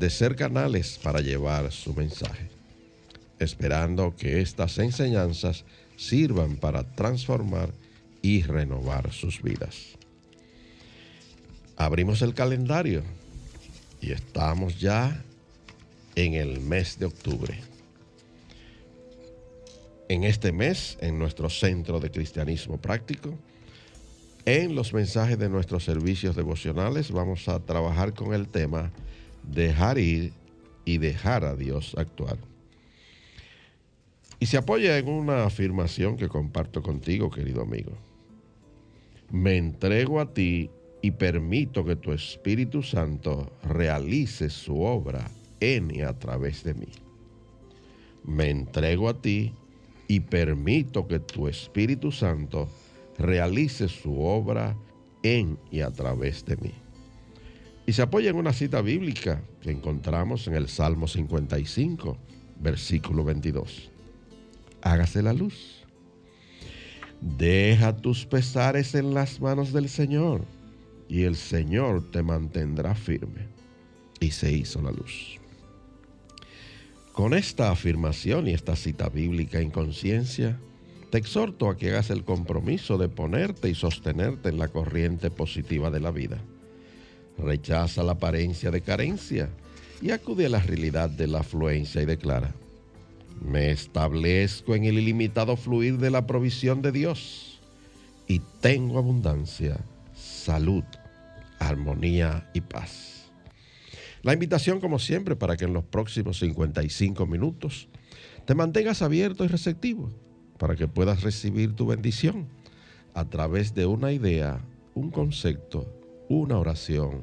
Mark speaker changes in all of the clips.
Speaker 1: de ser canales para llevar su mensaje, esperando que estas enseñanzas sirvan para transformar y renovar sus vidas. Abrimos el calendario y estamos ya en el mes de octubre. En este mes, en nuestro centro de cristianismo práctico, en los mensajes de nuestros servicios devocionales vamos a trabajar con el tema dejar ir y dejar a Dios actuar. Y se apoya en una afirmación que comparto contigo, querido amigo. Me entrego a ti y permito que tu Espíritu Santo realice su obra en y a través de mí. Me entrego a ti y permito que tu Espíritu Santo realice su obra en y a través de mí. Y se apoya en una cita bíblica que encontramos en el Salmo 55, versículo 22. Hágase la luz. Deja tus pesares en las manos del Señor y el Señor te mantendrá firme. Y se hizo la luz. Con esta afirmación y esta cita bíblica en conciencia, te exhorto a que hagas el compromiso de ponerte y sostenerte en la corriente positiva de la vida rechaza la apariencia de carencia y acude a la realidad de la afluencia y declara, me establezco en el ilimitado fluir de la provisión de Dios y tengo abundancia, salud, armonía y paz. La invitación, como siempre, para que en los próximos 55 minutos te mantengas abierto y receptivo para que puedas recibir tu bendición a través de una idea, un concepto, una oración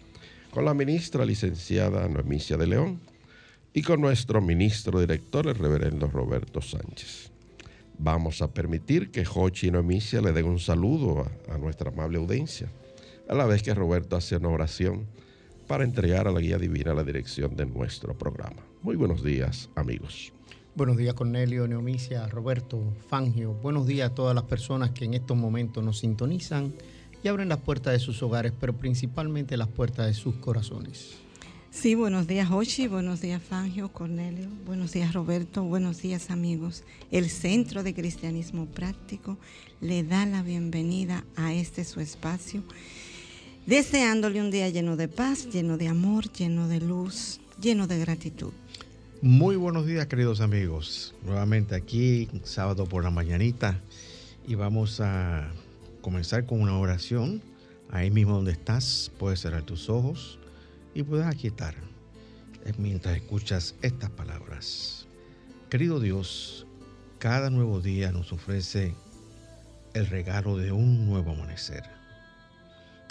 Speaker 1: con la ministra licenciada Noemicia de León y con nuestro ministro director, el reverendo Roberto Sánchez. Vamos a permitir que Jochi y Noemicia le den un saludo a, nuestra amable audiencia, a la vez que Roberto hace una oración para entregar a la guía divina la dirección de nuestro programa. Muy buenos días, amigos.
Speaker 2: Buenos días, Cornelio, Neomicia, Roberto, Fangio. Buenos días a todas las personas que en estos momentos nos sintonizan y abren las puertas de sus hogares, pero principalmente las puertas de sus corazones.
Speaker 3: Sí, buenos días, Ochi, buenos días, Fangio, Cornelio, buenos días, Roberto, buenos días, amigos. El Centro de Cristianismo Práctico le da la bienvenida a este su espacio, deseándole un día lleno de paz, lleno de amor, lleno de luz, lleno de gratitud.
Speaker 4: Muy buenos días, queridos amigos. Nuevamente aquí, sábado por la mañanita, y vamos a comenzar con una oración. Ahí mismo donde estás, puedes cerrar tus ojos y puedes aquietar mientras escuchas estas palabras. Querido Dios, cada nuevo día nos ofrece el regalo de un nuevo amanecer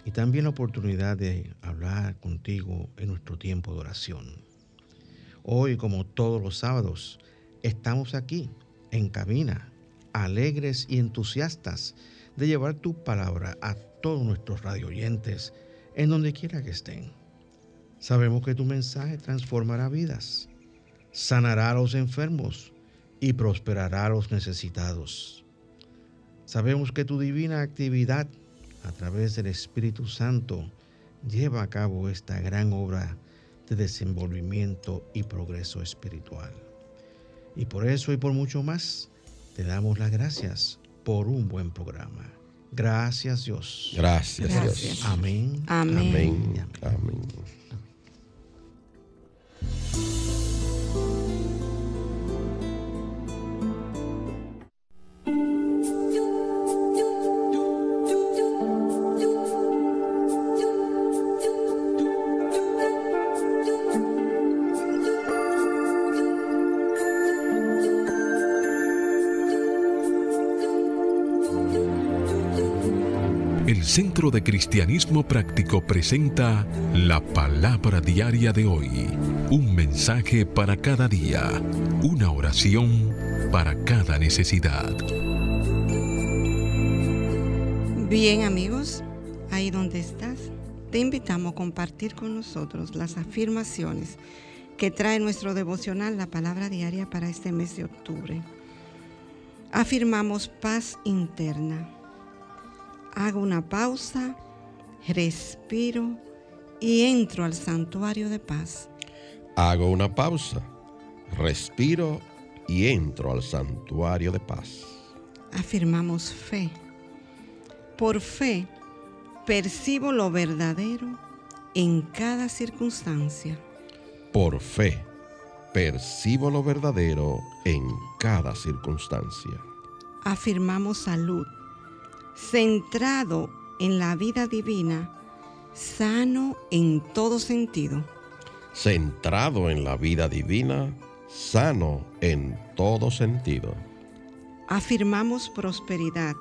Speaker 4: y también la oportunidad de hablar contigo en nuestro tiempo de oración. Hoy, como todos los sábados, estamos aquí en cabina, alegres y entusiastas de llevar tu palabra a todos nuestros radioyentes, en donde quiera que estén. Sabemos que tu mensaje transformará vidas, sanará a los enfermos y prosperará a los necesitados. Sabemos que tu divina actividad a través del Espíritu Santo lleva a cabo esta gran obra de desenvolvimiento y progreso espiritual. Y por eso y por mucho más, te damos las gracias por un buen programa. Gracias Dios.
Speaker 1: Gracias, Dios.
Speaker 4: Amén.
Speaker 3: Amén.
Speaker 1: Amén.
Speaker 5: Centro de Cristianismo Práctico presenta la palabra diaria de hoy. Un mensaje para cada día. Una oración para cada necesidad.
Speaker 3: Bien amigos, ahí donde estás, te invitamos a compartir con nosotros las afirmaciones que trae nuestro devocional, la palabra diaria para este mes de octubre. Afirmamos paz interna. Hago una pausa, respiro y entro al santuario de paz.
Speaker 1: Hago una pausa, respiro y entro al santuario de paz.
Speaker 3: Afirmamos fe. Por fe, percibo lo verdadero en cada circunstancia.
Speaker 1: Por fe, percibo lo verdadero en cada circunstancia.
Speaker 3: Afirmamos salud. Centrado en la vida divina, sano en todo sentido.
Speaker 1: Centrado en la vida divina, sano en todo sentido.
Speaker 3: Afirmamos prosperidad.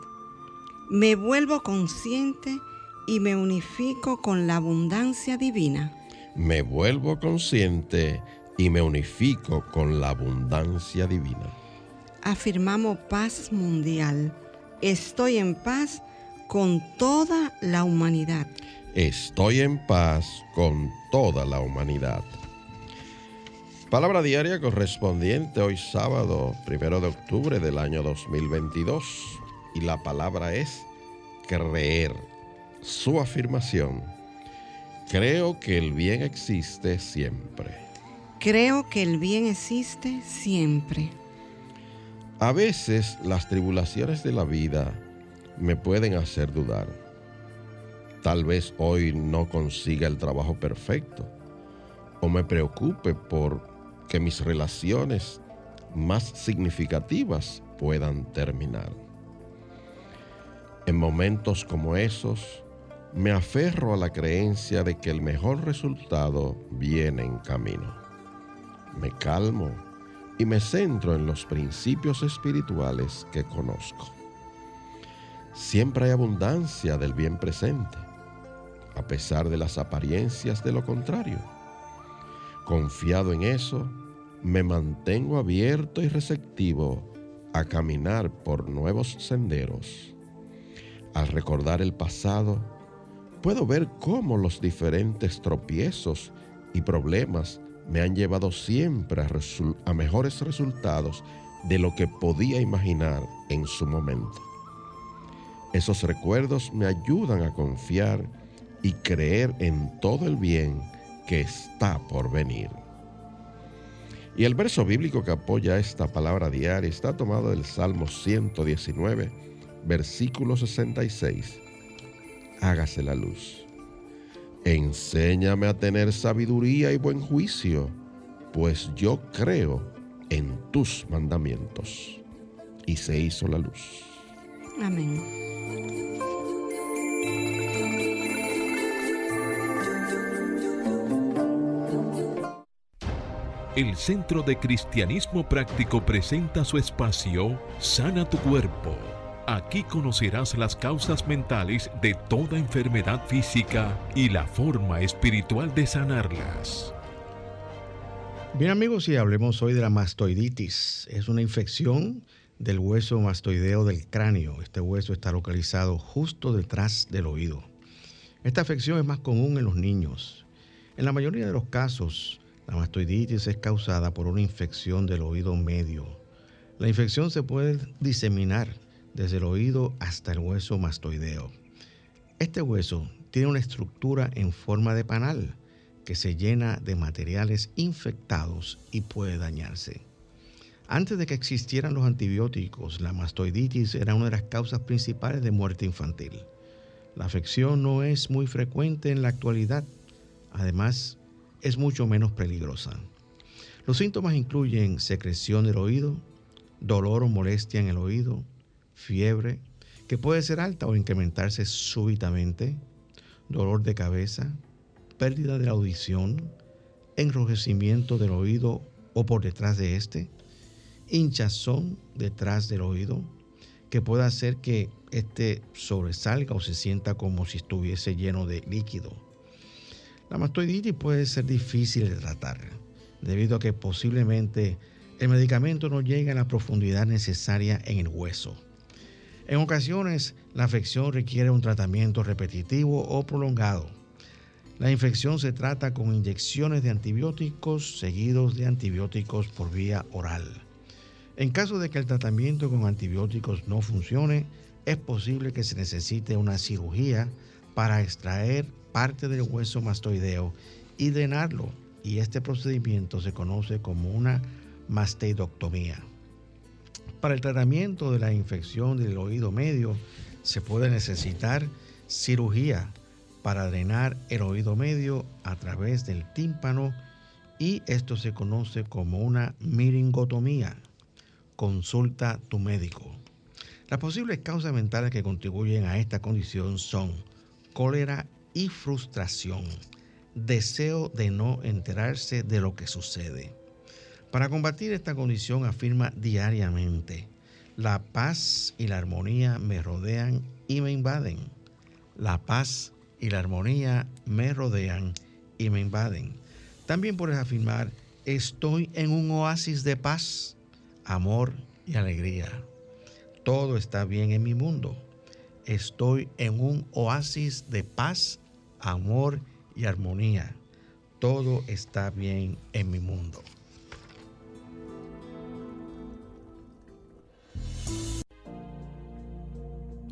Speaker 3: Me vuelvo consciente y me unifico con la abundancia divina.
Speaker 1: Me vuelvo consciente y me unifico con la abundancia divina.
Speaker 3: Afirmamos paz mundial. Estoy en paz con toda la humanidad.
Speaker 1: Estoy en paz con toda la humanidad. Palabra diaria correspondiente hoy sábado, primero de octubre del año 2022. Y la palabra es creer. Su afirmación. Creo que el bien existe siempre.
Speaker 3: Creo que el bien existe siempre.
Speaker 1: A veces las tribulaciones de la vida me pueden hacer dudar. Tal vez hoy no consiga el trabajo perfecto o me preocupe por que mis relaciones más significativas puedan terminar. En momentos como esos, me aferro a la creencia de que el mejor resultado viene en camino. Me calmo y me centro en los principios espirituales que conozco. Siempre hay abundancia del bien presente, a pesar de las apariencias de lo contrario. Confiado en eso, me mantengo abierto y receptivo a caminar por nuevos senderos. Al recordar el pasado, puedo ver cómo los diferentes tropiezos y problemas me han llevado siempre a, mejores resultados de lo que podía imaginar en su momento. Esos recuerdos me ayudan a confiar y creer en todo el bien que está por venir. Y el verso bíblico que apoya esta palabra diaria está tomado del Salmo 119, versículo 66. Hágase la luz. Enséñame a tener sabiduría y buen juicio, pues yo creo en tus mandamientos. Y se hizo la luz.
Speaker 3: Amén.
Speaker 5: El Centro de Cristianismo Práctico presenta su espacio Sana tu Cuerpo. Aquí conocerás las causas mentales de toda enfermedad física y la forma espiritual de sanarlas.
Speaker 4: Bien amigos, y hablemos hoy de la mastoiditis. Es una infección del hueso mastoideo del cráneo. Este hueso está localizado justo detrás del oído. Esta afección es más común en los niños. En la mayoría de los casos, la mastoiditis es causada por una infección del oído medio. La infección se puede diseminar desde el oído hasta el hueso mastoideo. Este hueso tiene una estructura en forma de panal que se llena de materiales infectados y puede dañarse. Antes de que existieran los antibióticos, la mastoiditis era una de las causas principales de muerte infantil. La afección no es muy frecuente en la actualidad, además es mucho menos peligrosa. Los síntomas incluyen secreción del oído, dolor o molestia en el oído, fiebre, que puede ser alta o incrementarse súbitamente, dolor de cabeza, pérdida de la audición, enrojecimiento del oído o por detrás de este, hinchazón detrás del oído, que puede hacer que este sobresalga o se sienta como si estuviese lleno de líquido. La mastoiditis puede ser difícil de tratar, debido a que posiblemente el medicamento no llega a la profundidad necesaria en el hueso. En ocasiones, la afección requiere un tratamiento repetitivo o prolongado. La infección se trata con inyecciones de antibióticos seguidos de antibióticos por vía oral. En caso de que el tratamiento con antibióticos no funcione, es posible que se necesite una cirugía para extraer parte del hueso mastoideo y drenarlo, y este procedimiento se conoce como una mastoidectomía. Para el tratamiento de la infección del oído medio se puede necesitar cirugía para drenar el oído medio a través del tímpano y esto se conoce como una miringotomía. Consulta tu médico. Las posibles causas mentales que contribuyen a esta condición son cólera y frustración, deseo de no enterarse de lo que sucede, para combatir esta condición afirma diariamente, la paz y la armonía me rodean y me invaden. La paz y la armonía me rodean y me invaden. También puedes afirmar, estoy en un oasis de paz, amor y alegría. Todo está bien en mi mundo. Estoy en un oasis de paz, amor y armonía. Todo está bien en mi mundo.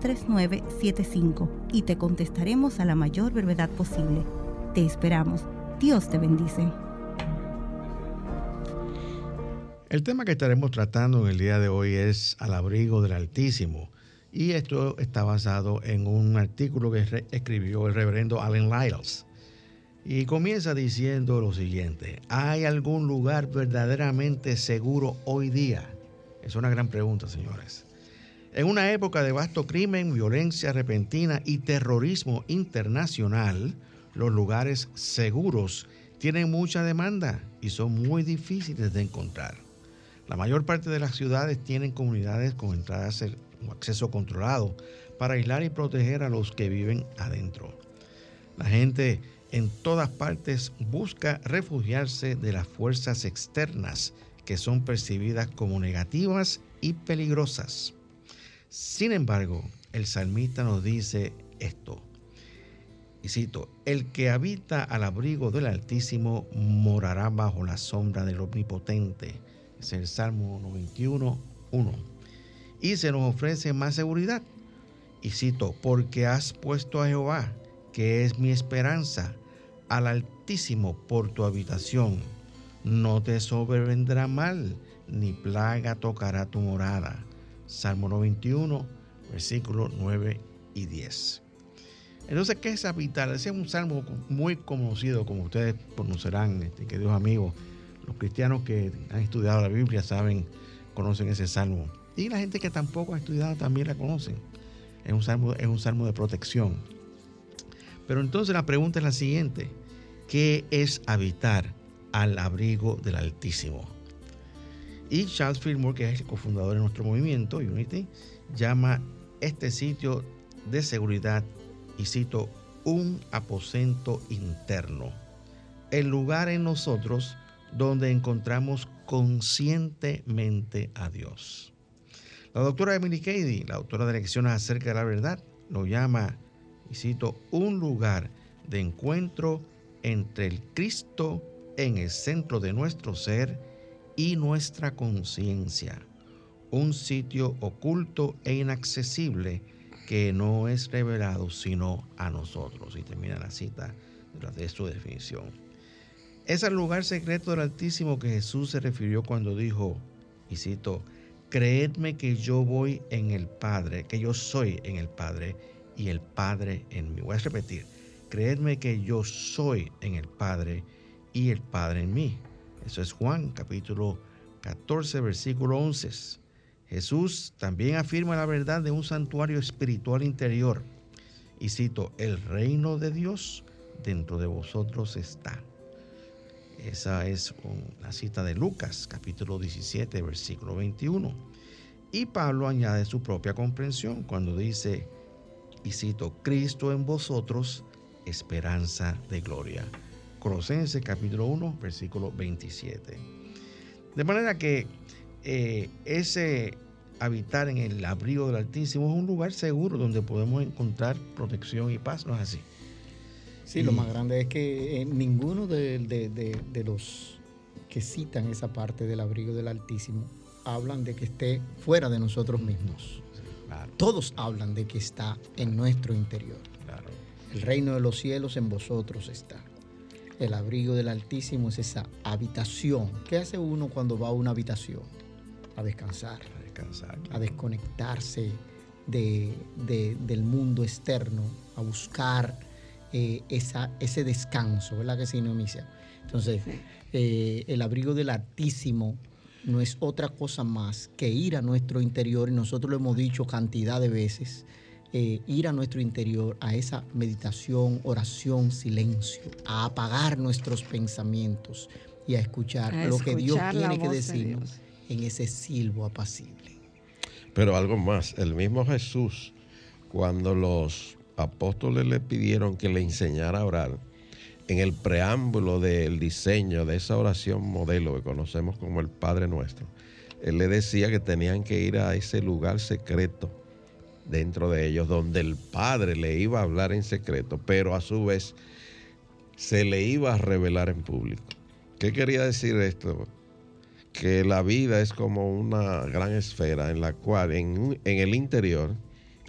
Speaker 6: 3975 y te contestaremos a la mayor brevedad posible. Te esperamos. Dios te bendice.
Speaker 4: El tema que estaremos tratando en el día de hoy es al abrigo del Altísimo. Y esto está basado en un artículo que escribió el reverendo Allen Lyles. Y comienza diciendo lo siguiente, ¿hay algún lugar verdaderamente seguro hoy día? Es una gran pregunta, señores. En una época de vasto crimen, violencia repentina y terrorismo internacional, los lugares seguros tienen mucha demanda y son muy difíciles de encontrar. La mayor parte de las ciudades tienen comunidades con entradas o acceso controlado para aislar y proteger a los que viven adentro. La gente en todas partes busca refugiarse de las fuerzas externas que son percibidas como negativas y peligrosas. Sin embargo, el salmista nos dice esto. Y cito, el que habita al abrigo del Altísimo morará bajo la sombra del Omnipotente. Es el Salmo 91, 1. Y se nos ofrece más seguridad. Y cito, porque has puesto a Jehová, que es mi esperanza, al Altísimo por tu habitación. No te sobrevendrá mal, ni plaga tocará tu morada Salmo 91, versículos 9 y 10. Entonces, ¿qué es habitar? Ese es un salmo muy conocido, como ustedes conocerán, este, queridos amigos. Los cristianos que han estudiado la Biblia saben, conocen ese salmo. Y la gente que tampoco ha estudiado también la conocen. Es un salmo, es un salmo de protección. Pero entonces la pregunta es la siguiente. ¿Qué es habitar al abrigo del Altísimo? Y Charles Fillmore, que es el cofundador de nuestro movimiento, Unity, llama este sitio de seguridad, y cito, un aposento interno. El lugar en nosotros donde encontramos conscientemente a Dios. La doctora Emily Cady, la autora de lecciones acerca de la verdad, lo llama, y cito, un lugar de encuentro entre el Cristo en el centro de nuestro ser y nuestra conciencia. Un sitio oculto e inaccesible que no es revelado sino a nosotros. Y termina la cita de su definición. Es el lugar secreto del Altísimo que Jesús se refirió cuando dijo, y cito, creedme que yo voy en el Padre, que yo soy en el Padre y el Padre en mí. Voy a repetir, creedme que yo soy en el Padre y el Padre en mí. Eso es Juan capítulo 14, versículo 11. Jesús también afirma la verdad de un santuario espiritual interior. Y cito, el reino de Dios dentro de vosotros está. Esa es la cita de Lucas, capítulo 17, versículo 21. Y Pablo añade su propia comprensión cuando dice, y cito, Cristo en vosotros, esperanza de gloria. Colosenses capítulo 1, versículo 27. De manera que eh, ese habitar en el abrigo del Altísimo es un lugar seguro donde podemos encontrar protección y paz, ¿no es así?
Speaker 2: Sí, lo más grande es que eh, ninguno de, los que citan esa parte del abrigo del Altísimo hablan de que esté fuera de nosotros mismos. Todos hablan de que está en nuestro interior. El reino de los cielos en vosotros está. El abrigo del Altísimo es esa habitación. ¿Qué hace uno cuando va a una habitación? A descansar. A descansar. A desconectarse del mundo externo, a buscar eh, esa, ese descanso, ¿verdad que sí, Neomicia? Entonces, eh, el abrigo del Altísimo no es otra cosa más que ir a nuestro interior, y nosotros lo hemos dicho cantidad de veces, eh, ir a nuestro interior, a esa meditación, oración, silencio, a apagar nuestros pensamientos y a escuchar lo que Dios tiene que decirnos en ese silbo apacible.
Speaker 1: Pero algo más, el mismo Jesús, cuando los apóstoles le pidieron que le enseñara a orar, en el preámbulo del diseño de esa oración modelo que conocemos como el Padre Nuestro, él le decía que tenían que ir a ese lugar secreto dentro de ellos, donde el Padre le iba a hablar en secreto, pero a su vez se le iba a revelar en público. ¿Qué quería decir esto? Que la vida es como una gran esfera en la cual en, en el interior,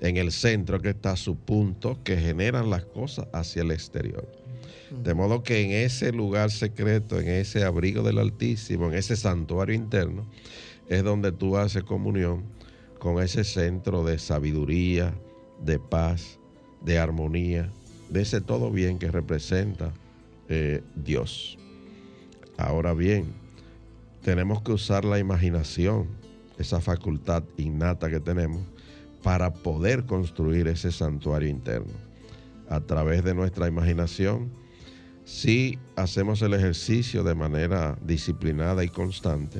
Speaker 1: en el centro que está su punto que generan las cosas hacia el exterior. De modo que en ese lugar secreto, en ese abrigo del Altísimo, en ese santuario interno, es donde tú haces comunión con ese centro de sabiduría, de paz, de armonía, de ese todo bien que representa eh, Dios. Ahora bien, tenemos que usar la imaginación, esa facultad innata que tenemos, para poder construir ese santuario interno. A través de nuestra imaginación, si hacemos el ejercicio de manera disciplinada y constante,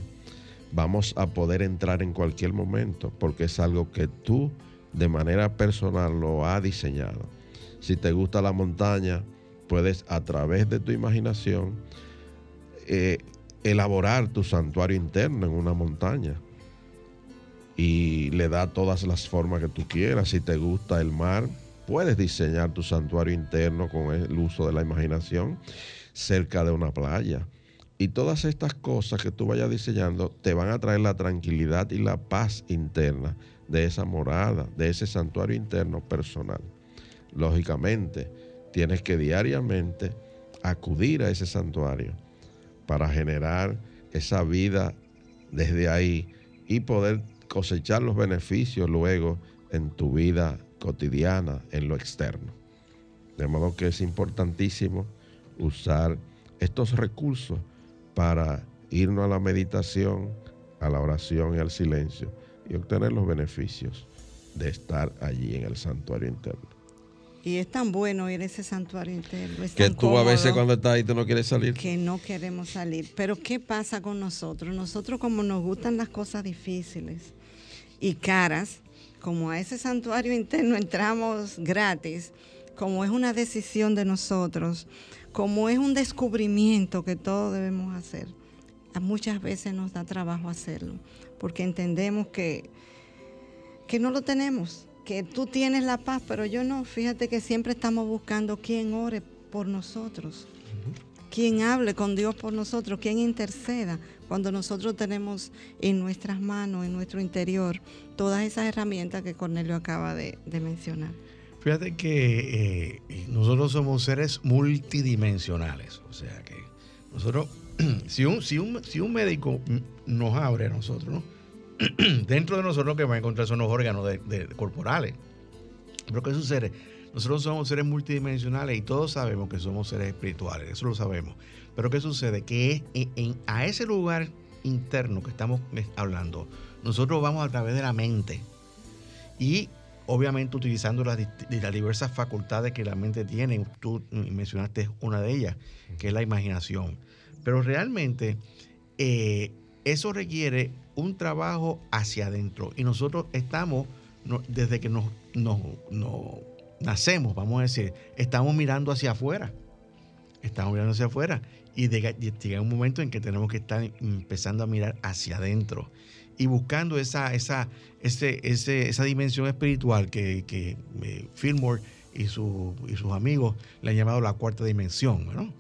Speaker 1: vamos a poder entrar en cualquier momento, porque es algo que tú de manera personal lo has diseñado. Si te gusta la montaña, puedes a través de tu imaginación eh, elaborar tu santuario interno en una montaña y le da todas las formas que tú quieras. Si te gusta el mar, puedes diseñar tu santuario interno con el uso de la imaginación cerca de una playa. Y todas estas cosas que tú vayas diseñando te van a traer la tranquilidad y la paz interna de esa morada, de ese santuario interno personal. Lógicamente, tienes que diariamente acudir a ese santuario para generar esa vida desde ahí y poder cosechar los beneficios luego en tu vida cotidiana, en lo externo. De modo que es importantísimo usar estos recursos para irnos a la meditación, a la oración y al silencio y obtener los beneficios de estar allí en el santuario interno.
Speaker 3: Y es tan bueno ir a ese santuario interno.
Speaker 1: que tú a veces cuando estás ahí tú no quieres salir.
Speaker 3: Que no queremos salir. Pero ¿qué pasa con nosotros? Nosotros como nos gustan las cosas difíciles y caras, como a ese santuario interno entramos gratis, como es una decisión de nosotros, como es un descubrimiento que todos debemos hacer, muchas veces nos da trabajo hacerlo, porque entendemos que, que no lo tenemos que tú tienes la paz, pero yo no. Fíjate que siempre estamos buscando quien ore por nosotros, quien hable con Dios por nosotros, quien interceda cuando nosotros tenemos en nuestras manos, en nuestro interior, todas esas herramientas que Cornelio acaba de, mencionar.
Speaker 4: Fíjate que eh, nosotros somos seres multidimensionales, o sea que nosotros, si un, si un, si un médico nos abre a nosotros, ¿no? dentro de nosotros lo que va a encontrar son los órganos corporales. Pero ¿qué sucede? Nosotros somos seres multidimensionales y todos sabemos que somos seres espirituales, eso lo sabemos. Pero ¿qué sucede? Que a ese lugar interno que estamos hablando, nosotros vamos a través de la mente y obviamente utilizando las, diversas facultades que la mente tiene. Tú mencionaste una de ellas, que es la imaginación. Pero realmente eh, eso requiere un trabajo hacia adentro. Y nosotros estamos, desde que nos, nacemos, vamos a decir, estamos mirando hacia afuera. Estamos mirando hacia afuera. Y llega un momento en que tenemos que estar empezando a mirar hacia adentro y buscando esa, esa, ese, esa dimensión espiritual que, que eh, Fillmore y, su, y, sus amigos le han llamado la cuarta dimensión. ¿no?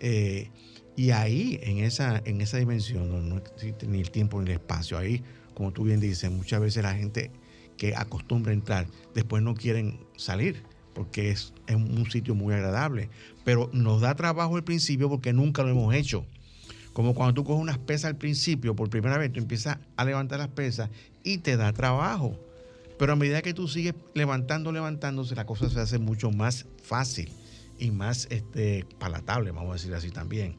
Speaker 4: Eh, y ahí, en esa, en esa dimensión, no, existe ni el tiempo ni el espacio. Ahí, como tú bien dices, muchas veces la gente que acostumbra a entrar, después no quieren salir, porque es, es un sitio muy agradable. Pero nos da trabajo al principio porque nunca lo hemos hecho. Como cuando tú coges unas pesas al principio, por primera vez, tú empiezas a levantar las pesas y te da trabajo. Pero a medida que tú sigues levantando, levantándose, la cosa se hace mucho más fácil y más este, palatable, vamos a decir así también.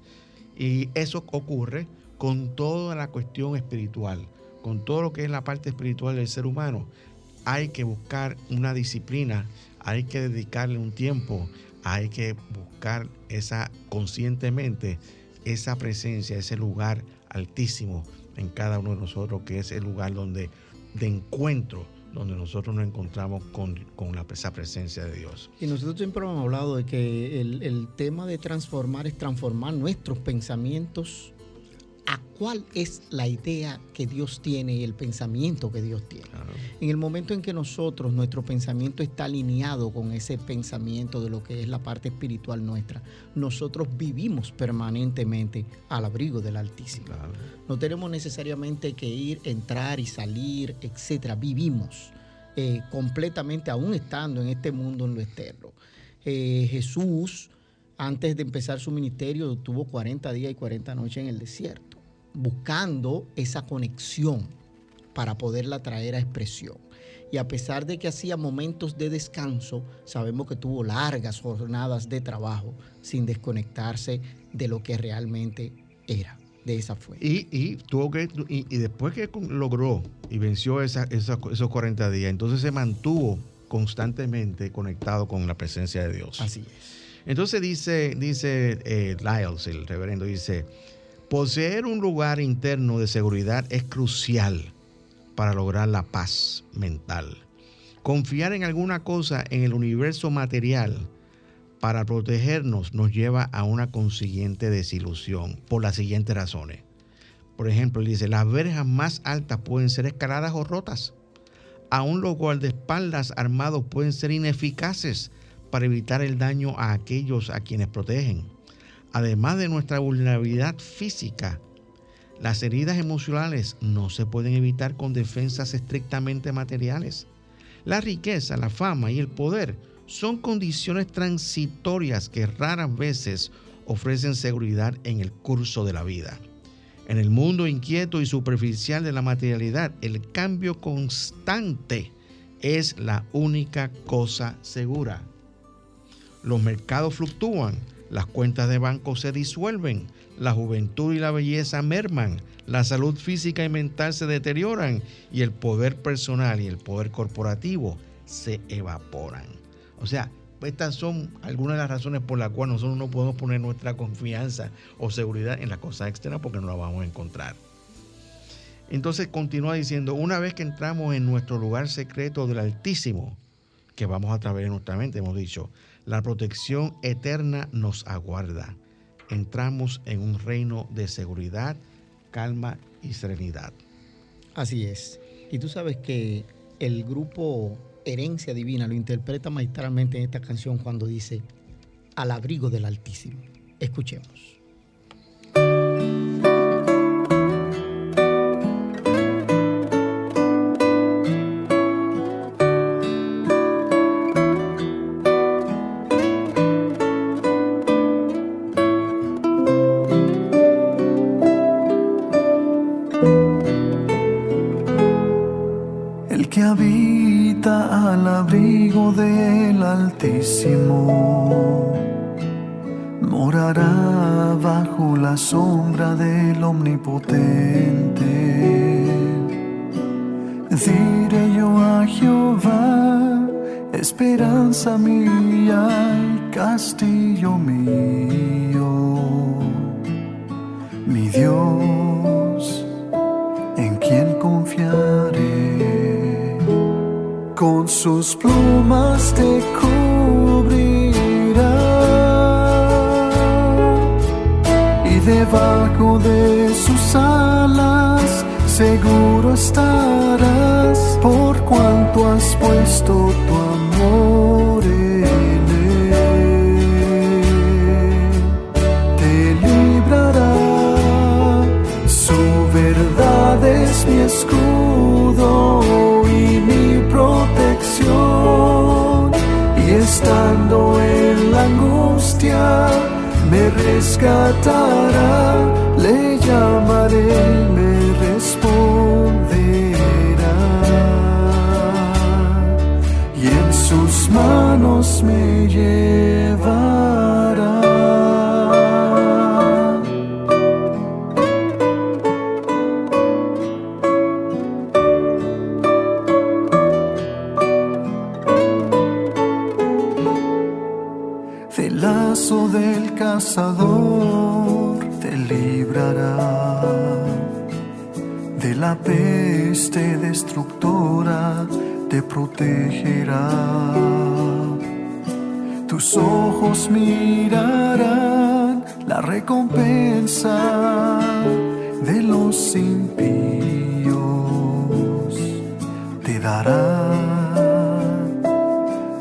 Speaker 4: Y eso ocurre con toda la cuestión espiritual, con todo lo que es la parte espiritual del ser humano. Hay que buscar una disciplina, hay que dedicarle un tiempo, hay que buscar esa conscientemente esa presencia, ese lugar altísimo en cada uno de nosotros, que es el lugar donde de encuentro donde nosotros nos encontramos con, la, esa presencia de Dios.
Speaker 2: Y nosotros siempre hemos hablado de que el, tema de transformar es transformar nuestros pensamientos a cuál es la idea que Dios tiene y el pensamiento que Dios tiene. En el momento en que nosotros, nuestro pensamiento está alineado con ese pensamiento de lo que es la parte espiritual nuestra, nosotros vivimos permanentemente al abrigo del Altísimo. No tenemos necesariamente que ir, entrar y salir, etcétera. Vivimos eh, completamente, aún estando en este mundo, en lo externo. Eh, Jesús, antes de empezar su ministerio, tuvo 40 días y 40 noches en el desierto buscando esa conexión para poderla traer a expresión. Y a pesar de que hacía momentos de descanso, sabemos que tuvo largas jornadas de trabajo sin desconectarse de lo que realmente era, de esa fuente.
Speaker 4: Y, tuvo que, y, después que logró y venció esos 40 días, entonces se mantuvo constantemente conectado con la presencia de Dios.
Speaker 2: Así es.
Speaker 4: Entonces dice, dice eh, Lyles, el reverendo, dice, Poseer un lugar interno de seguridad es crucial para lograr la paz mental. Confiar en alguna cosa en el universo material para protegernos nos lleva a una consiguiente desilusión por las siguientes razones. Por ejemplo, dice, las verjas más altas pueden ser escaladas o rotas. Aún los guardaespaldas armados pueden ser ineficaces para evitar el daño a aquellos a quienes protegen además de nuestra vulnerabilidad física, las heridas emocionales no se pueden evitar con defensas estrictamente materiales. La riqueza, la fama y el poder son condiciones transitorias que raras veces ofrecen seguridad en el curso de la vida. En el mundo inquieto y superficial de la materialidad, el cambio constante es la única cosa segura. Los mercados fluctúan, las cuentas de banco se disuelven, la juventud y la belleza merman, la salud física y mental se deterioran y el poder personal y el poder corporativo se evaporan. O sea, estas son algunas de las razones por las cuales nosotros no podemos poner nuestra confianza o seguridad en las cosas externas porque no la vamos a encontrar. Entonces continúa diciendo, una vez que entramos en nuestro lugar secreto del Altísimo, que vamos a través de nuestra mente, hemos dicho, la protección eterna nos aguarda. Entramos en un reino de seguridad, calma y serenidad.
Speaker 2: Así es. Y tú sabes que el grupo Herencia Divina lo interpreta maestralmente en esta canción cuando dice, al abrigo del Altísimo. Escuchemos.
Speaker 7: Es mi escudo y mi protección. Y estando en la angustia, me rescatará, le llamaré, protegerá. Tus ojos mirarán la recompensa de los impíos, te dará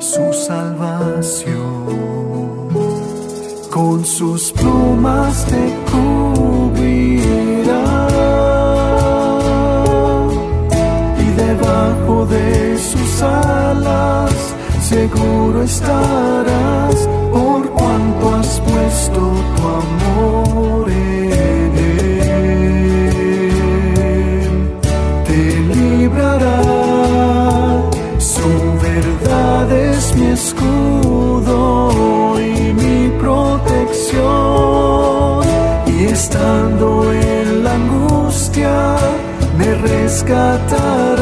Speaker 7: su salvación con sus plumas estarás por cuanto has puesto tu amor en él. Te librará, su verdad es mi escudo y estando en la angustia me rescatará,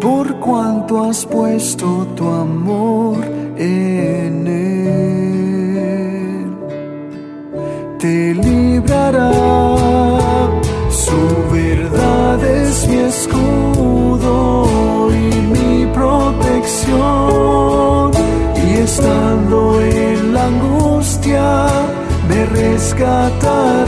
Speaker 7: por cuanto has puesto tu amor en él. Te librará, su verdad es mi escudo y mi protección. Y estando en la angustia, me
Speaker 5: rescatará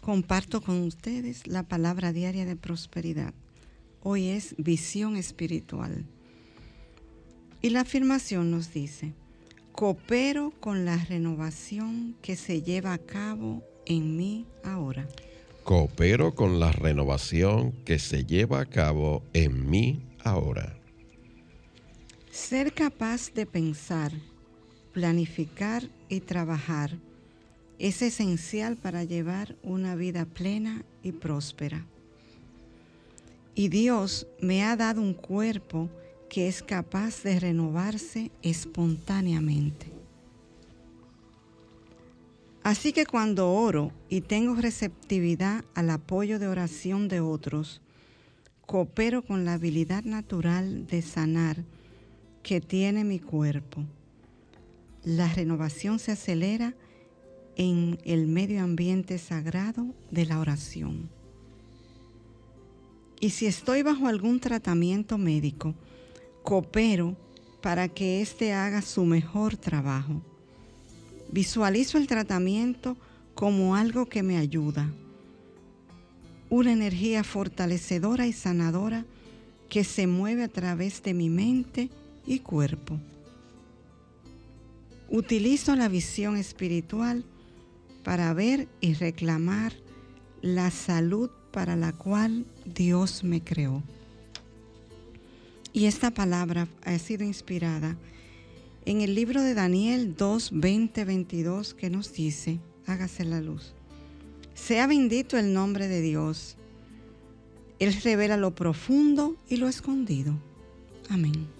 Speaker 3: comparto con ustedes la palabra diaria de prosperidad. Hoy es visión espiritual. Y la afirmación nos dice, coopero con la renovación que se lleva a cabo en mí ahora.
Speaker 1: Coopero con la renovación que se lleva a cabo en mí ahora.
Speaker 3: Ser capaz de pensar, planificar y trabajar es esencial para llevar una vida plena y próspera. Y Dios me ha dado un cuerpo que es capaz de renovarse espontáneamente. Así que cuando oro y tengo receptividad al apoyo de oración de otros, coopero con la habilidad natural de sanar que tiene mi cuerpo. La renovación se acelera en el medio ambiente sagrado de la oración. Y si estoy bajo algún tratamiento médico, coopero para que éste haga su mejor trabajo. Visualizo el tratamiento como algo que me ayuda, una energía fortalecedora y sanadora que se mueve a través de mi mente y cuerpo. Utilizo la visión espiritual para ver y reclamar la salud para la cual Dios me creó. Y esta palabra ha sido inspirada en el libro de Daniel 2, 20, 22 que nos dice, hágase la luz. Sea bendito el nombre de Dios. Él revela lo profundo y lo escondido. Amén.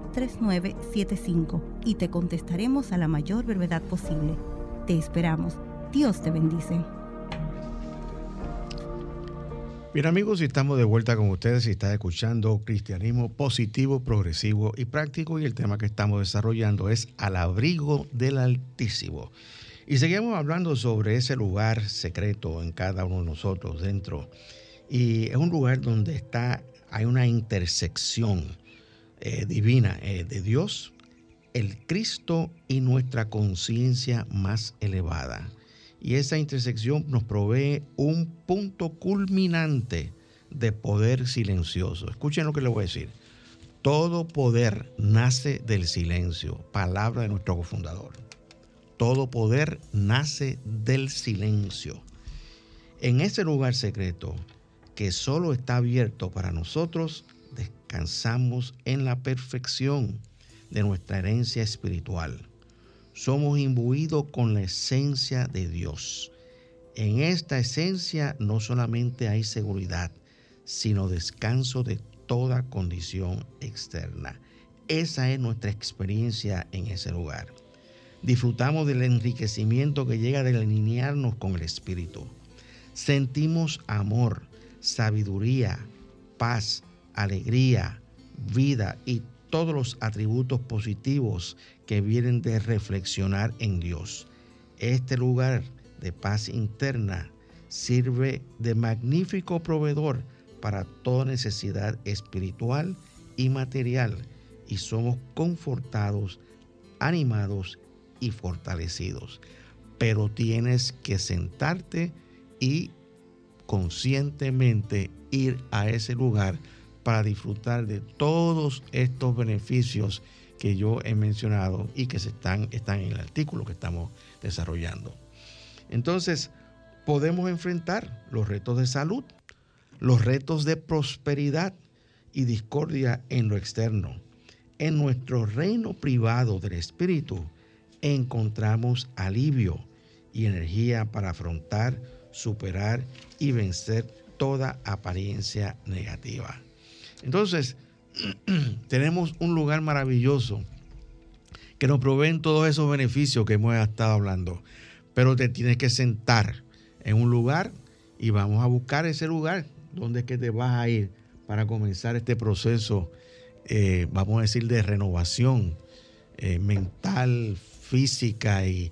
Speaker 6: 3975 y te contestaremos a la mayor brevedad posible. Te esperamos. Dios te bendice.
Speaker 4: Bien amigos, estamos de vuelta con ustedes y está escuchando Cristianismo positivo, progresivo y práctico y el tema que estamos desarrollando es al abrigo del Altísimo. Y seguimos hablando sobre ese lugar secreto en cada uno de nosotros dentro. Y es un lugar donde está, hay una intersección eh, divina eh, de Dios, el Cristo y nuestra conciencia más elevada. Y esa intersección nos provee un punto culminante de poder silencioso. Escuchen lo que les voy a decir. Todo poder nace del silencio, palabra de nuestro cofundador. Todo poder nace del silencio. En ese lugar secreto que solo está abierto para nosotros, en la perfección de nuestra herencia espiritual. Somos imbuidos con la esencia de Dios. En esta esencia no solamente hay seguridad, sino descanso de toda condición externa. Esa es nuestra experiencia en ese lugar. Disfrutamos del enriquecimiento que llega de alinearnos con el Espíritu. Sentimos amor, sabiduría, paz, alegría, vida y todos los atributos positivos que vienen de reflexionar en Dios. Este lugar de paz interna sirve de magnífico proveedor para toda necesidad espiritual y material y somos confortados, animados y fortalecidos. Pero tienes que sentarte y conscientemente ir a ese lugar para disfrutar de todos estos beneficios que yo he mencionado y que se están, están en el artículo que estamos desarrollando. Entonces, podemos enfrentar los retos de salud, los retos de prosperidad y discordia en lo externo. En nuestro reino privado del espíritu encontramos alivio y energía para afrontar, superar y vencer toda apariencia negativa. Entonces, tenemos un lugar maravilloso que nos provee todos esos beneficios que hemos estado hablando. Pero te tienes que sentar en un lugar y vamos a buscar ese lugar donde es que te vas a ir para comenzar este proceso, eh, vamos a decir, de renovación eh, mental, física y,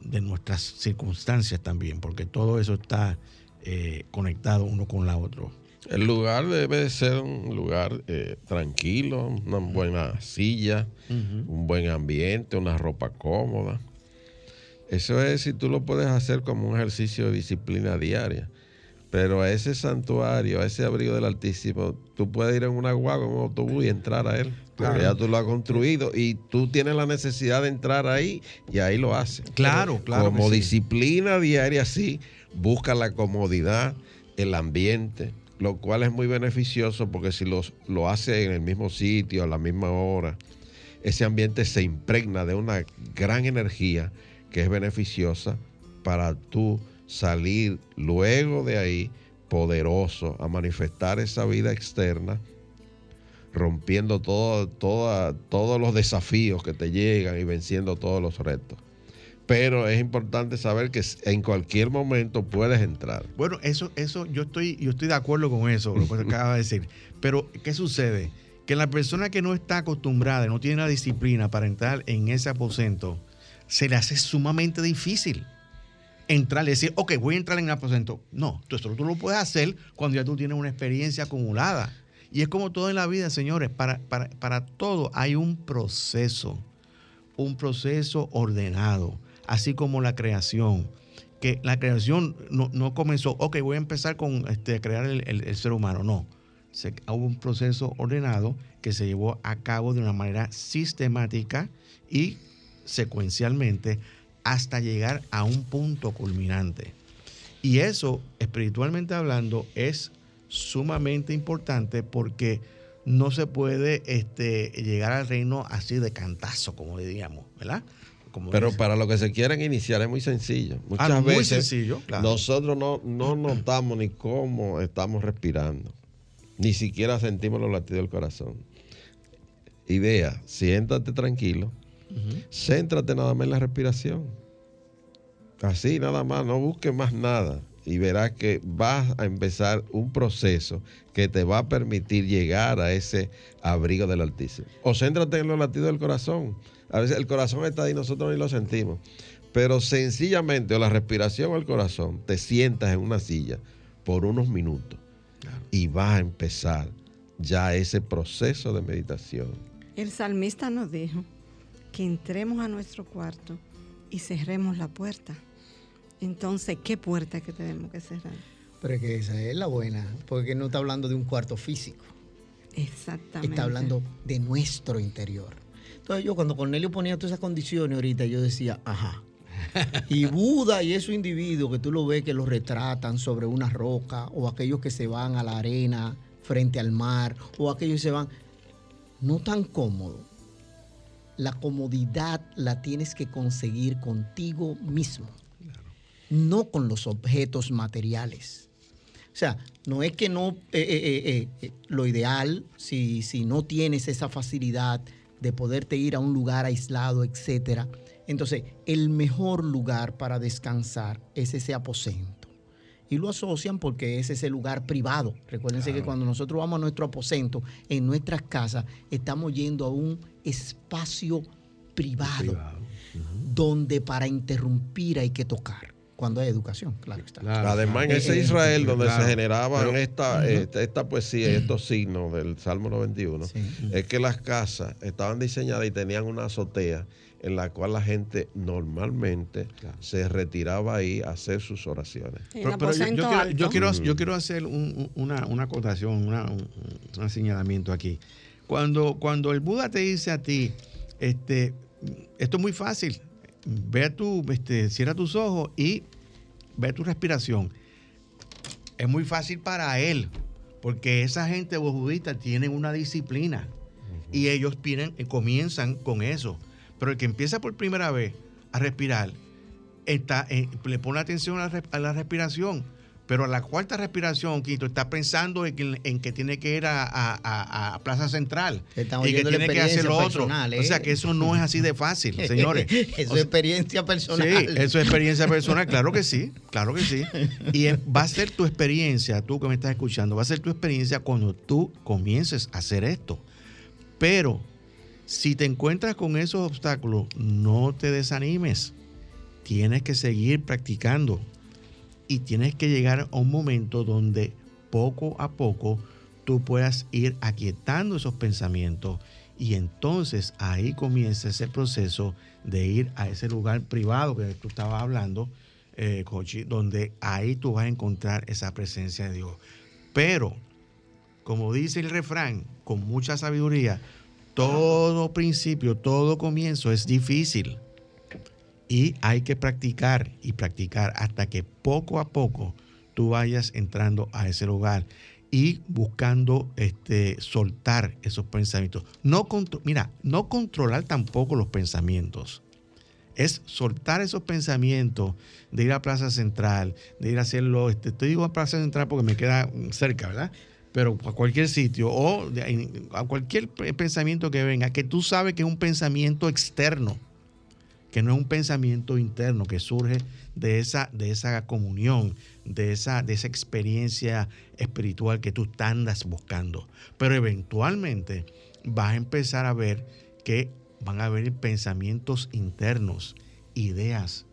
Speaker 4: de nuestras circunstancias también, porque todo eso está eh, conectado uno con la otro.
Speaker 1: El lugar debe ser un lugar eh, tranquilo, una buena silla, un buen ambiente, una ropa cómoda. Eso es si tú lo puedes hacer como un ejercicio de disciplina diaria. Pero a ese santuario, a ese abrigo del Altísimo, tú puedes ir en una guagua, en un autobús y entrar a él. Porque ya tú lo has construido y tú tienes la necesidad de entrar ahí y ahí lo haces.
Speaker 4: Claro, claro.
Speaker 1: Como disciplina diaria, sí, busca la comodidad, el ambiente, lo cual es muy beneficioso porque si los, lo hace en el mismo sitio, a la misma hora, ese ambiente se impregna de una gran energía que es beneficiosa para tú salir luego de ahí poderoso a manifestar esa vida externa, rompiendo todo, todos los desafíos que te llegan y venciendo todos los retos pero es importante saber que en cualquier momento puedes entrar.
Speaker 4: Bueno, eso, eso, yo estoy, yo estoy de acuerdo con eso, lo que acaba de decir. Pero, ¿qué sucede? Que la persona que no está acostumbrada, no tiene la disciplina para entrar en ese aposento, se le hace sumamente difícil entrar y decir, ok, voy a entrar en el aposento. No, tú, esto tú lo puedes hacer cuando ya tú tienes una experiencia acumulada. Y es como todo en la vida, señores, para, para, para todo hay un proceso, un proceso ordenado así como la creación. Que la creación no, comenzó, ok, voy a empezar con este, crear el, ser humano. No. Se, hubo un proceso ordenado que se llevó a cabo de una manera sistemática y secuencialmente hasta llegar a un punto culminante. Y eso, espiritualmente hablando, es sumamente importante porque no se puede este, llegar al reino así de cantazo, como diríamos, ¿verdad?
Speaker 1: Pero para lo que se quieren iniciar es muy sencillo. Muchas ah, veces nosotros no, no notamos ni cómo estamos respirando, ni siquiera sentimos los latidos del corazón. Idea, siéntate tranquilo, céntrate nada más en la respiración. Así nada más, no busques más nada y verás que vas a empezar un proceso que te va a permitir llegar a ese abrigo del Altísimo. O céntrate en los latidos del corazón a veces el corazón está ahí, nosotros ni lo sentimos. Pero sencillamente, o la respiración o el corazón, te sientas en una silla por unos minutos y vas a empezar ya ese proceso de meditación.
Speaker 3: El salmista nos dijo que entremos a nuestro cuarto y cerremos la puerta. Entonces, ¿qué puerta que tenemos que cerrar?
Speaker 2: Pero que esa es la buena, porque no está hablando de un cuarto físico.
Speaker 3: Exactamente.
Speaker 2: Está hablando de nuestro interior. Entonces yo cuando Cornelio ponía todas esas condiciones ahorita, yo decía, ajá. Y Buda y esos individuos que tú lo ves que los retratan sobre una roca, o aquellos que se van a la arena frente al mar, o aquellos que se van, no tan cómodo. La comodidad la tienes que conseguir contigo mismo, no con los objetos materiales. sea, no es que no, eh, eh, eh, lo ideal, si, si no tienes esa facilidad de poderte ir a un lugar aislado, etcétera, entonces el mejor lugar para descansar es ese aposento. Y lo asocian porque es ese lugar privado. Recuérdense que cuando nosotros vamos a nuestro aposento, en nuestras casas, estamos yendo a un espacio privado,
Speaker 4: Privado.
Speaker 2: donde para interrumpir hay que tocar. Cuando hay educación, claro está.
Speaker 4: Claro,
Speaker 1: Además, en ese Israel donde
Speaker 4: claro.
Speaker 1: se generaban
Speaker 4: Pero-
Speaker 1: esta, esta, esta poesía y estos signos del Salmo 91,
Speaker 2: Sí.
Speaker 1: es que las casas estaban diseñadas y tenían una azotea en la cual la gente normalmente
Speaker 4: Claro.
Speaker 1: se retiraba ahí a hacer sus oraciones.
Speaker 3: En
Speaker 4: Pero, pero yo, yo
Speaker 3: aposento
Speaker 4: quiero,
Speaker 3: alto.
Speaker 4: yo, quiero,
Speaker 1: Mm.
Speaker 4: yo quiero hacer un- un- una, una acotación, una- un, un señalamiento aquí. Cuando, cuando el Buda te dice a ti, este, esto es muy fácil, ve a tu, este, cierra tus ojos y ve tu respiración. Es muy fácil para él, porque esa gente budista tienen una disciplina y ellos vienen, eh, comienzan con eso. Pero el que empieza por primera vez a respirar, está, eh, le pone atención a a la respiración. Pero a la cuarta respiración, Quito, está pensando en que, en que tiene que ir a, a- a- a Plaza Central
Speaker 2: Estamos
Speaker 4: y que tiene que hacer lo otro. O sea
Speaker 2: ¿eh?
Speaker 4: que eso no es así de fácil, señores.
Speaker 2: Eso es experiencia personal.
Speaker 4: Sí, eso es experiencia personal, claro que sí, claro que sí. Y va a ser tu experiencia, tú que me estás escuchando, va a ser tu experiencia cuando tú comiences a hacer esto. Pero si te encuentras con esos obstáculos, no te desanimes. Tienes que seguir practicando y tienes que llegar a un momento donde poco a poco tú puedas ir aquietando esos pensamientos y entonces ahí comienza ese proceso de ir a ese lugar privado que tú estabas hablando, eh, Cochi, donde ahí tú vas a encontrar esa presencia de Dios. Pero, como dice el refrán, con mucha sabiduría, todo principio, todo comienzo es difícil. Y hay que practicar y practicar hasta que poco a poco tú vayas entrando a ese lugar y buscando este, soltar esos pensamientos. No mira, no controlar tampoco los pensamientos. Es soltar esos pensamientos de ir a Plaza Central, de ir a hacerlo. Este, te digo a Plaza Central porque me queda cerca, ¿verdad? Pero a cualquier sitio o a cualquier pe- pensamiento que venga, que tú sabes que es un pensamiento externo que no es un pensamiento interno que surge de esa, de esa comunión, de esa, de esa experiencia espiritual que tú andas buscando. Pero eventualmente vas a empezar a ver que van a haber pensamientos internos, ideas.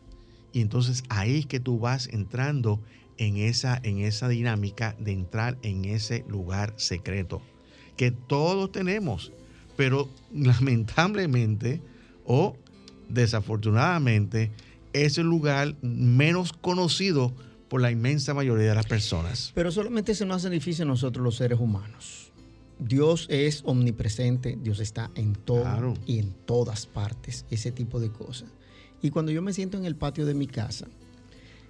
Speaker 4: Y entonces ahí es que tú vas entrando en esa, en esa dinámica de entrar en ese lugar secreto que todos tenemos, pero lamentablemente o desafortunadamente es el lugar menos conocido por la inmensa mayoría de las personas.
Speaker 2: Pero solamente se nos hace difícil nosotros los seres humanos. Dios es omnipresente, Dios está en todo
Speaker 4: Claro.
Speaker 2: y en todas partes, ese tipo de cosas. Y cuando yo me siento en el patio de mi casa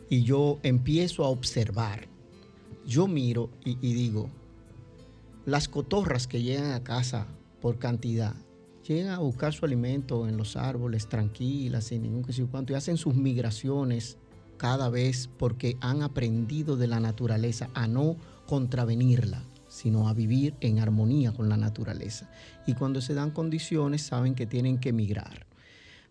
Speaker 2: y yo empiezo a observar, yo miro y, y digo, las cotorras que llegan a casa por cantidad, llegan a buscar su alimento en los árboles tranquilas, sin ningún que sé cuánto, y hacen sus migraciones cada vez porque han aprendido de la naturaleza a no contravenirla, sino a vivir en armonía con la naturaleza. Y cuando se dan condiciones saben que tienen que migrar.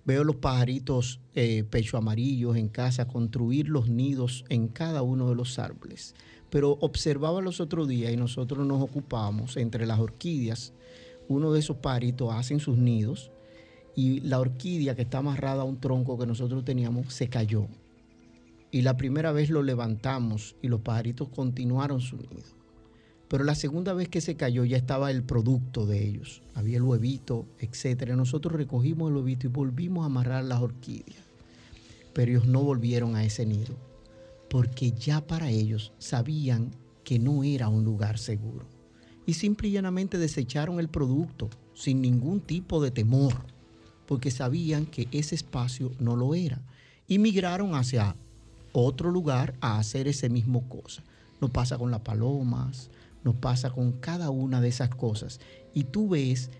Speaker 2: Veo los pajaritos eh, pecho amarillos en casa construir los nidos en cada uno de los árboles. Pero observaba los otros días y nosotros nos ocupamos entre las orquídeas. Uno de esos pajaritos hacen sus nidos y la orquídea que está amarrada a un tronco que nosotros teníamos se cayó. Y la primera vez lo levantamos y los pajaritos continuaron su nido. Pero la segunda vez que se cayó ya estaba el producto de ellos. Había el huevito, etc. Nosotros recogimos el huevito y volvimos a amarrar las orquídeas. Pero ellos no volvieron a ese nido. Porque ya para ellos sabían que no era un lugar seguro. Y simple y llanamente desecharon el producto sin ningún tipo de temor. Porque sabían que ese espacio no lo era. Y migraron hacia otro lugar a hacer ese mismo cosa. Nos pasa con las palomas, nos pasa con cada una de esas cosas. Y tú ves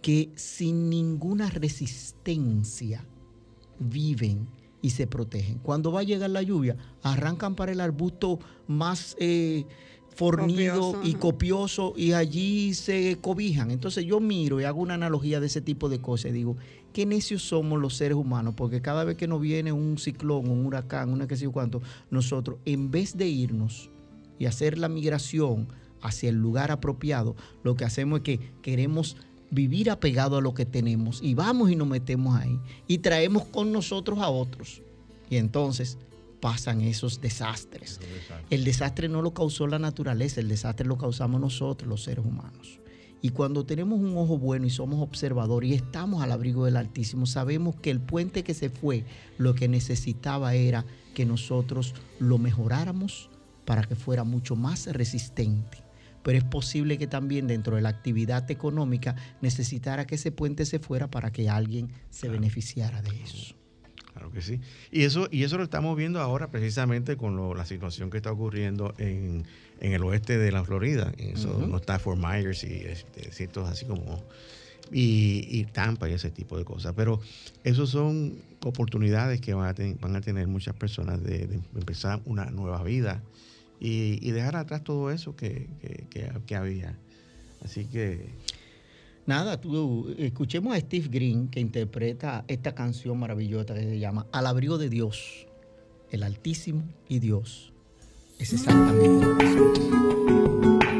Speaker 2: que sin ninguna resistencia viven y se protegen. Cuando va a llegar la lluvia, arrancan para el arbusto más eh, fornido
Speaker 3: Copioso,
Speaker 2: y copioso y allí se cobijan. Entonces yo miro y hago una analogía de ese tipo de cosas y digo, qué necios somos los seres humanos, porque cada vez que nos viene un ciclón, un huracán, una que sé yo cuánto, nosotros en vez de irnos y hacer la migración hacia el lugar apropiado, lo que hacemos es que queremos vivir apegado a lo que tenemos y vamos y nos metemos ahí y traemos con nosotros a otros. Y entonces pasan esos desastres. El desastre no lo causó la naturaleza, el desastre lo causamos nosotros, los seres humanos. Y cuando tenemos un ojo bueno y somos observadores y estamos al abrigo del Altísimo, sabemos que el puente que se fue lo que necesitaba era que nosotros lo mejoráramos para que fuera mucho más resistente. Pero es posible que también dentro de la actividad económica necesitara que ese puente se fuera para que alguien se beneficiara de eso.
Speaker 4: Claro que sí. Y eso, y eso lo estamos viendo ahora precisamente con lo- la situación que está ocurriendo en, en el oeste de la Florida. Eso no está Fort Myers y este, sitios así como. Y, y Tampa y ese tipo de cosas. Pero esos son oportunidades que van a, ten- van a tener muchas personas de, de empezar una nueva vida y, y dejar atrás todo eso que, que- que- que había. Así que
Speaker 2: Nada, tú, escuchemos a Steve Green que interpreta esta canción maravillosa que se llama Al abrigo de Dios, el Altísimo y Dios. Es exactamente lo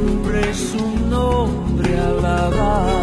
Speaker 8: siempre su nombre alabar.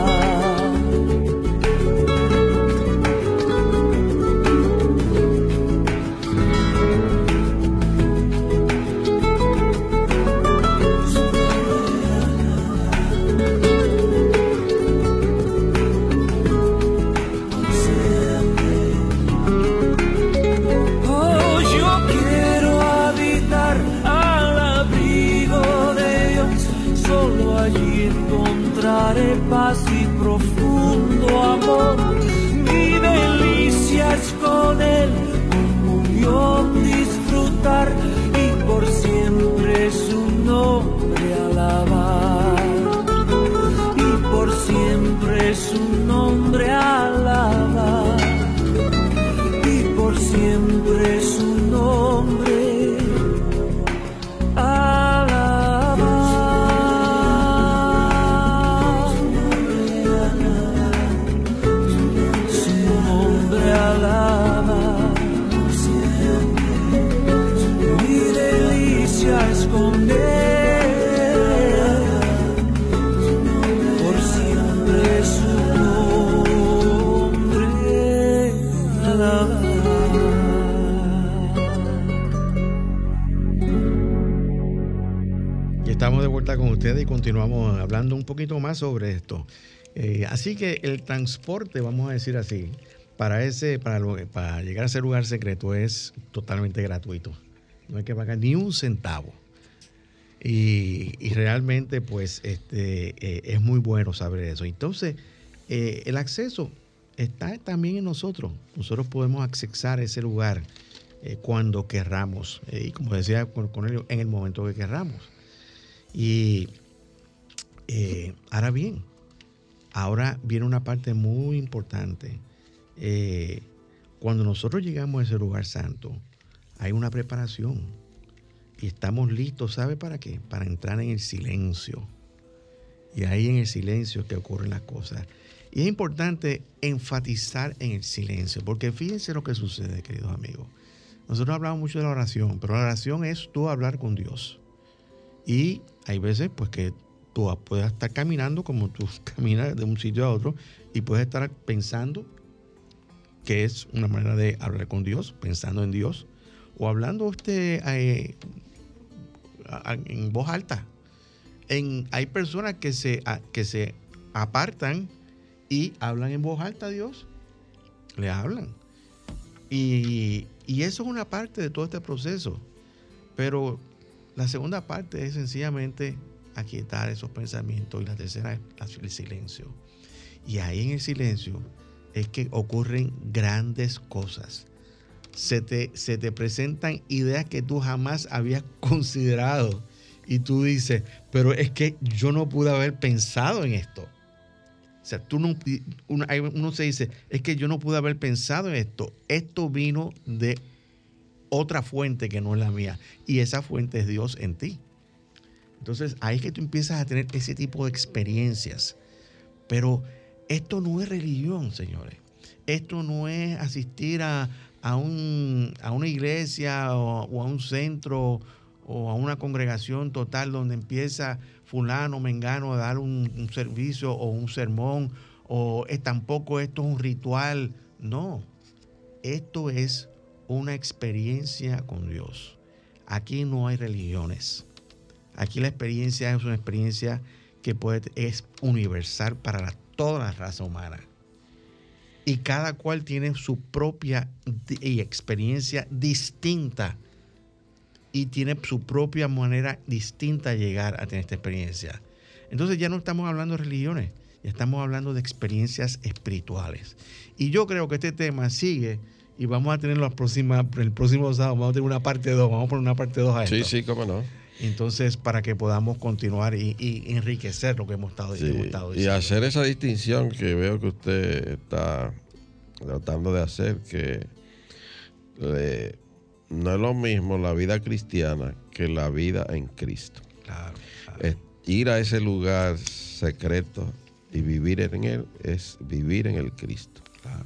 Speaker 4: Ustedes y continuamos hablando un poquito más sobre esto. Eh, así que el transporte, vamos a decir así, para ese, para, para llegar a ese lugar secreto es totalmente gratuito. No hay que pagar ni un centavo. Y, realmente, pues, este, eh, es muy bueno saber eso. Entonces, eh, el acceso está también en nosotros. Nosotros podemos accesar ese lugar cuando querramos. y como decía él, en el momento que querramos. Y ahora bien, Ahora viene una parte muy importante. Eh, cuando nosotros llegamos a ese lugar santo, hay una preparación y estamos listos, ¿sabe para qué? Para entrar en el silencio. Y ahí en el silencio que ocurren las cosas. Y es importante enfatizar en el silencio, porque fíjense lo que sucede, queridos amigos. Nosotros hablamos mucho de la oración, pero la oración es tú hablar con Dios. Y hay veces pues que tú puedes estar caminando como tú caminas de un sitio a otro y puedes estar pensando, que es una manera de hablar con Dios, pensando en Dios, o hablando usted eh, en voz alta. En, hay personas que se, que se apartan y hablan en voz alta a Dios, le hablan. Y, y eso es una parte de todo este proceso. Pero la segunda parte es sencillamente aquietar esos pensamientos. Y la tercera es el silencio. Y ahí en el silencio es que ocurren grandes cosas. Se te, se te presentan ideas que tú jamás habías considerado. Y tú dices, pero es que yo no pude haber pensado en esto. O sea, tú no, uno, uno se dice, es que yo no pude haber pensado en esto. Esto vino de otra fuente que no es la mía. Y esa fuente es Dios en ti. Entonces ahí es que tú empiezas a tener ese tipo de experiencias. Pero esto no es religión, señores. Esto no es asistir a, una iglesia o, a un centro o a una congregación total donde empieza fulano, mengano a dar un, servicio o un sermón. O es, tampoco esto es un ritual. No, esto es una experiencia con Dios. Aquí no hay religiones. Aquí la experiencia es una experiencia que puede, es universal para toda la raza humana. Y cada cual tiene su propia experiencia distinta y tiene su propia manera distinta de llegar a tener esta experiencia. Entonces ya no estamos hablando de religiones, ya estamos hablando de experiencias espirituales. Y yo creo que este tema sigue y vamos a tener la próxima, el próximo sábado, vamos a tener una parte 2, vamos a poner una parte 2 a esto.
Speaker 1: Sí, sí, cómo no.
Speaker 4: Entonces, para que podamos continuar y, enriquecer lo que hemos estado, diciendo.
Speaker 1: Y hacer esa distinción que veo que usted está tratando de hacer, que no es lo mismo la vida cristiana que la vida en Cristo.
Speaker 4: Claro,
Speaker 1: ir a ese lugar secreto y vivir en él es vivir en el Cristo.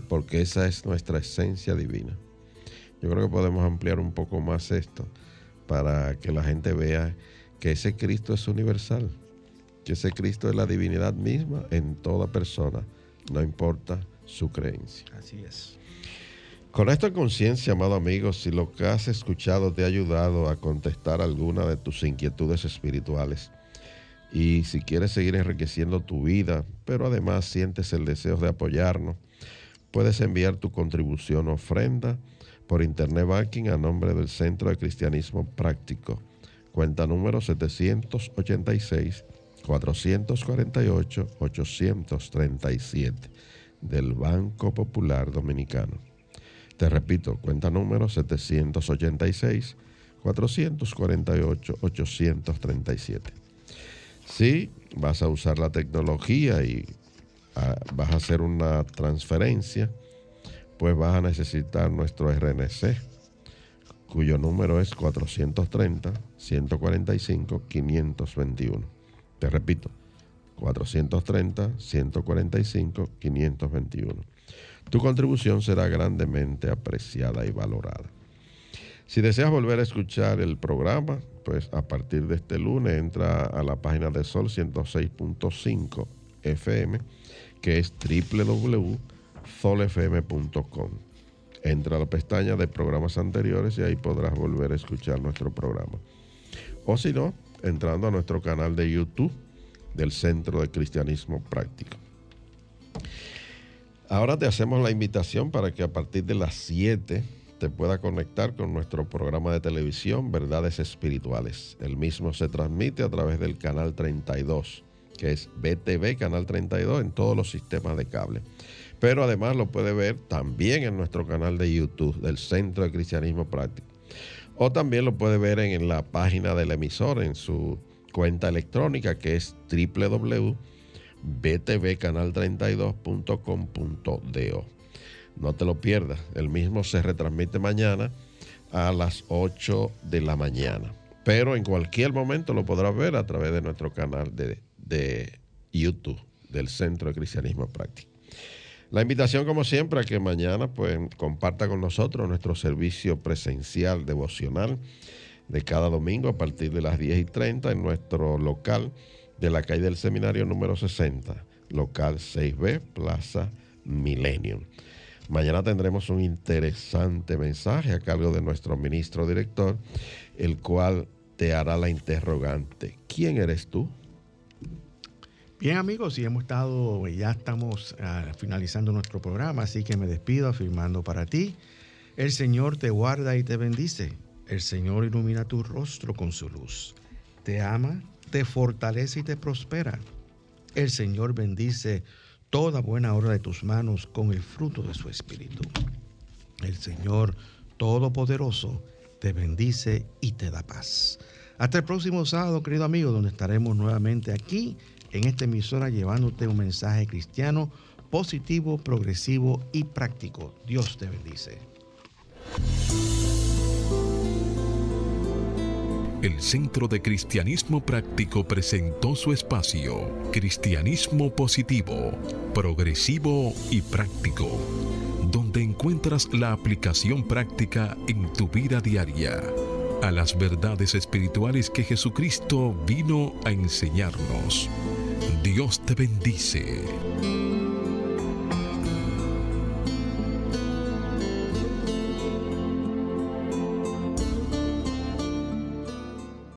Speaker 1: Porque esa es nuestra esencia divina. Yo creo que podemos ampliar un poco más esto para que la gente vea que ese Cristo es universal, que ese Cristo es la divinidad misma en toda persona, no importa su creencia.
Speaker 4: Así es.
Speaker 1: Con esto en conciencia, amado amigo, si lo que has escuchado te ha ayudado a contestar alguna de tus inquietudes espirituales y si quieres seguir enriqueciendo tu vida, pero además sientes el deseo de apoyarnos, puedes enviar tu contribución o ofrenda por Internet Banking a nombre del Centro de Cristianismo Práctico. Cuenta número 786 448 837 del Banco Popular Dominicano. Te repito, cuenta número 786 448 837. Si vas a usar la tecnología y vas a hacer una transferencia, pues vas a necesitar nuestro RNC, cuyo número es 430-145-521. Te repito, 430-145-521. Tu contribución será grandemente apreciada y valorada. Si deseas volver a escuchar el programa, pues a partir de este lunes entra a la página de Sol 106.5 FM, que es www solfm.com. Entra a la pestaña de programas anteriores y ahí podrás volver a escuchar nuestro programa. O si no, entrando a nuestro canal de YouTube del Centro de Cristianismo Práctico. Ahora te hacemos la invitación para que a partir de las 7 te pueda conectar con nuestro programa de televisión Verdades Espirituales. El mismo se transmite a través del canal 32, que es BTV Canal 32 en todos los sistemas de cable. Pero además lo puede ver también en nuestro canal de YouTube del Centro de Cristianismo Práctico. O también lo puede ver en, la página del emisor, en su cuenta electrónica que es www.btvcanal32.com.do. No te lo pierdas, el mismo se retransmite mañana a las 8 de la mañana. Pero en cualquier momento lo podrás ver a través de nuestro canal de, de YouTube del Centro de Cristianismo Práctico. La invitación, como siempre, a que mañana pues, comparta con nosotros nuestro servicio presencial devocional de cada domingo a partir de las 10 y 30 en nuestro local de la calle del Seminario número 60, local 6B, Plaza Millennium. Mañana tendremos un interesante mensaje a cargo de nuestro ministro director, el cual te hará la interrogante, ¿quién eres tú?
Speaker 4: Bien amigos, y hemos estado, ya estamos ah, finalizando nuestro programa, así que me despido afirmando para ti, el Señor te guarda y te bendice, el Señor ilumina tu rostro con su luz, te ama, te fortalece y te prospera, el Señor bendice toda buena obra de tus manos con el fruto de su espíritu. El Señor Todopoderoso te bendice y te da paz. Hasta el próximo sábado, querido amigo, donde estaremos nuevamente aquí en esta emisora llevándote un mensaje cristiano positivo, progresivo y práctico. Dios te bendice.
Speaker 5: El Centro de Cristianismo Práctico presentó su espacio, Cristianismo Positivo, Progresivo y Práctico, donde encuentras la aplicación práctica en tu vida diaria a las verdades espirituales que Jesucristo vino a enseñarnos. Dios te bendice.